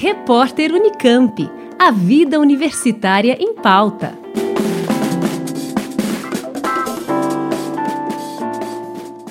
Repórter Unicamp. A vida universitária em pauta.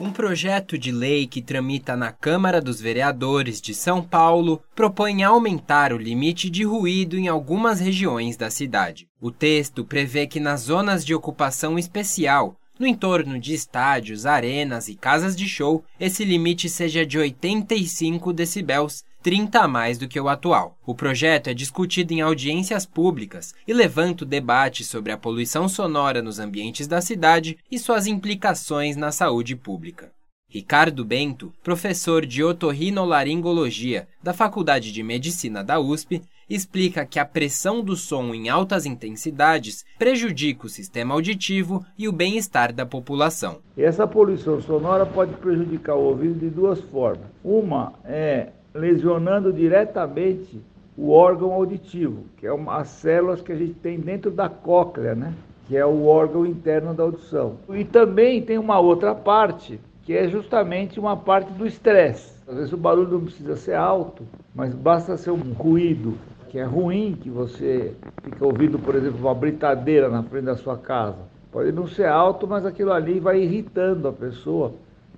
Um projeto de lei que tramita na Câmara dos Vereadores de São Paulo propõe aumentar o limite de ruído em algumas regiões da cidade. O texto prevê que nas zonas de ocupação especial no entorno de estádios, arenas e casas de show, esse limite seja de 85 decibéis, 30 a mais do que o atual. O projeto é discutido em audiências públicas e levanta o debate sobre a poluição sonora nos ambientes da cidade e suas implicações na saúde pública. Ricardo Bento, professor de otorrinolaringologia da Faculdade de Medicina da USP, explica que a pressão do som em altas intensidades prejudica o sistema auditivo e o bem-estar da população. Essa poluição sonora pode prejudicar o ouvido de duas formas. Uma é lesionando diretamente o órgão auditivo, que é uma, as células que a gente tem dentro da cóclea, né? que é o órgão interno da audição. E também tem uma outra parte que é justamente uma parte do estresse. Às vezes o barulho não precisa ser alto, mas basta ser um ruído que é ruim, que você fica ouvindo, por exemplo, uma britadeira na frente da sua casa. Pode não ser alto, mas aquilo ali vai irritando a pessoa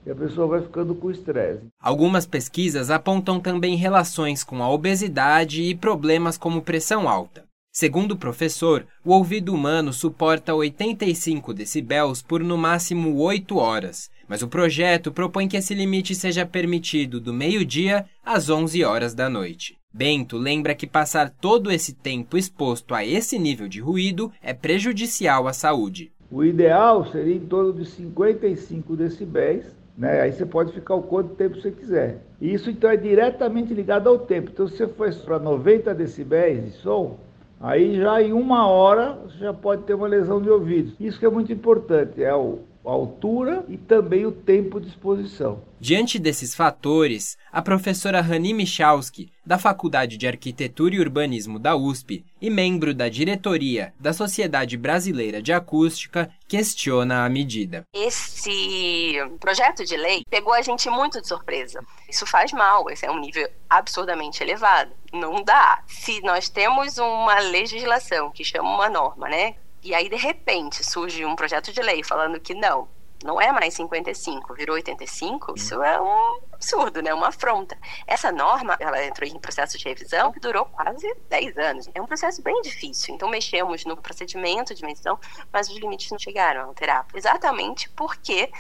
e a pessoa vai ficando com estresse. Algumas pesquisas apontam também relações com a obesidade e problemas como pressão alta. Segundo o professor, o ouvido humano suporta 85 decibéis por no máximo 8 horas, mas o projeto propõe que esse limite seja permitido do meio-dia às 11 horas da noite. Bento lembra que passar todo esse tempo exposto a esse nível de ruído é prejudicial à saúde. O ideal seria em torno de 55 decibéis, né? Aí você pode ficar o quanto tempo você quiser. Isso então é diretamente ligado ao tempo. Então se você for para 90 decibéis de som, Aí já em uma hora você já pode ter uma lesão de ouvido. Isso que é muito importante, é o a altura e também o tempo de exposição. Diante desses fatores, a professora Rani Michalski, da Faculdade de Arquitetura e Urbanismo da USP e membro da diretoria da Sociedade Brasileira de Acústica, questiona a medida. Esse projeto de lei pegou a gente muito de surpresa. Isso faz mal, esse é um nível absurdamente elevado. Não dá. Se nós temos uma legislação que chama uma norma, né, e aí, de repente, surge um projeto de lei falando que não, não é mais 55, virou 85, isso é um absurdo, né? Uma afronta. Essa norma, ela entrou em processo de revisão que durou quase 10 anos. É um processo bem difícil. Então, mexemos no procedimento de medição, mas os limites não chegaram a alterar. Exatamente porque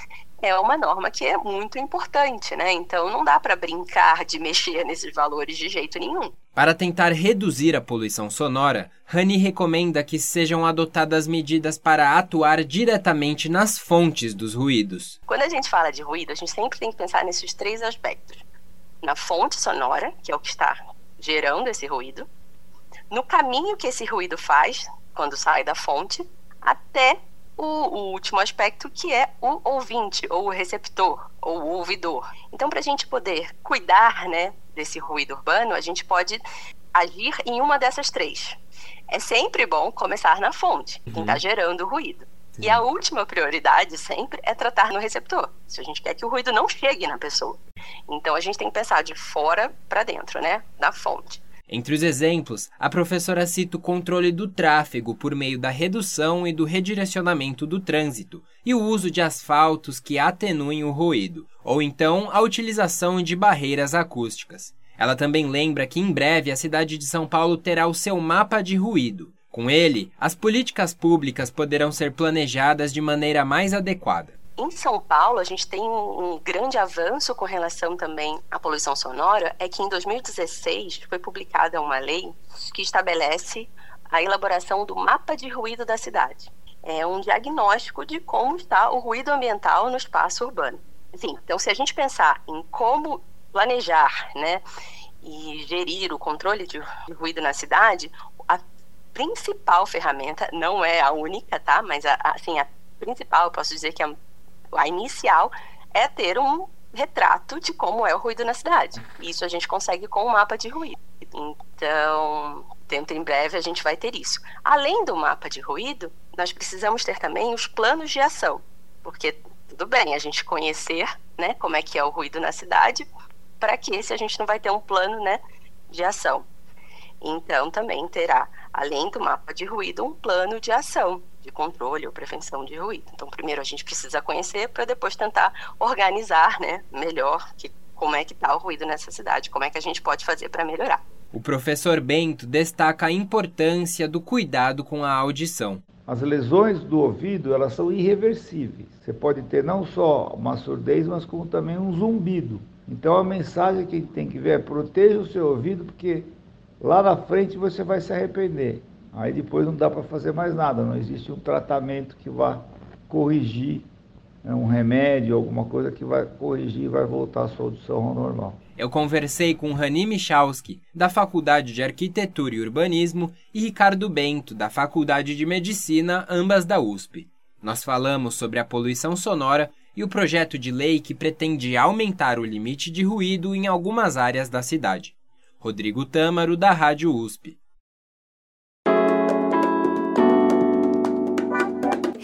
é uma norma que é muito importante, né? Então não dá para brincar de mexer nesses valores de jeito nenhum. Para tentar reduzir a poluição sonora, Rani recomenda que sejam adotadas medidas para atuar diretamente nas fontes dos ruídos. Quando a gente fala de ruído, a gente sempre tem que pensar nesses três aspectos: na fonte sonora, que é o que está gerando esse ruído, no caminho que esse ruído faz quando sai da fonte, até o, o, último aspecto que é o ouvinte, ou o receptor, ou o ouvidor. Então, para a gente poder cuidar né, desse ruído urbano, a gente pode agir em uma dessas três. É sempre bom começar na fonte, quem está uhum. gerando o ruído. Sim. E a última prioridade sempre é tratar no receptor. Se a gente quer que o ruído não chegue na pessoa. Então a gente tem que pensar de fora para dentro, né? Na fonte. Entre os exemplos, a professora cita o controle do tráfego por meio da redução e do redirecionamento do trânsito e o uso de asfaltos que atenuem o ruído, ou então a utilização de barreiras acústicas. Ela também lembra que em breve a cidade de São Paulo terá o seu mapa de ruído. Com ele, as políticas públicas poderão ser planejadas de maneira mais adequada. Em São Paulo, a gente tem um grande avanço com relação também à poluição sonora, é que em 2016 foi publicada uma lei que estabelece a elaboração do mapa de ruído da cidade. É um diagnóstico de como está o ruído ambiental no espaço urbano. Enfim, então se a gente pensar em como planejar, né, e gerir o controle de ruído na cidade, a principal ferramenta não é a única, tá? Mas a, assim a principal, posso dizer que a a inicial é ter um retrato de como é o ruído na cidade. Isso a gente consegue com o mapa de ruído. Então, dentro em breve a gente vai ter isso. Além do mapa de ruído, nós precisamos ter também os planos de ação, porque tudo bem a gente conhecer, né, como é que é o ruído na cidade, para que se a gente não vai ter um plano, né, de ação. Então, também terá, além do mapa de ruído, um plano de ação de controle ou prevenção de ruído. Então, primeiro a gente precisa conhecer para depois tentar organizar, né, melhor que, como é que está o ruído nessa cidade, como é que a gente pode fazer para melhorar. O professor Bento destaca a importância do cuidado com a audição. As lesões do ouvido, elas são irreversíveis. Você pode ter não só uma surdez, mas como também um zumbido. Então a mensagem que a gente tem que ver é proteja o seu ouvido, porque lá na frente você vai se arrepender. Aí depois não dá para fazer mais nada, não existe um tratamento que vá corrigir, né, um remédio, alguma coisa que vai corrigir e vai voltar a sua audição ao normal. Eu conversei com Rani Michalski, da Faculdade de Arquitetura e Urbanismo, e Ricardo Bento, da Faculdade de Medicina, ambas da USP. Nós falamos sobre a poluição sonora e o projeto de lei que pretende aumentar o limite de ruído em algumas áreas da cidade. Rodrigo Tâmaro, da Rádio USP.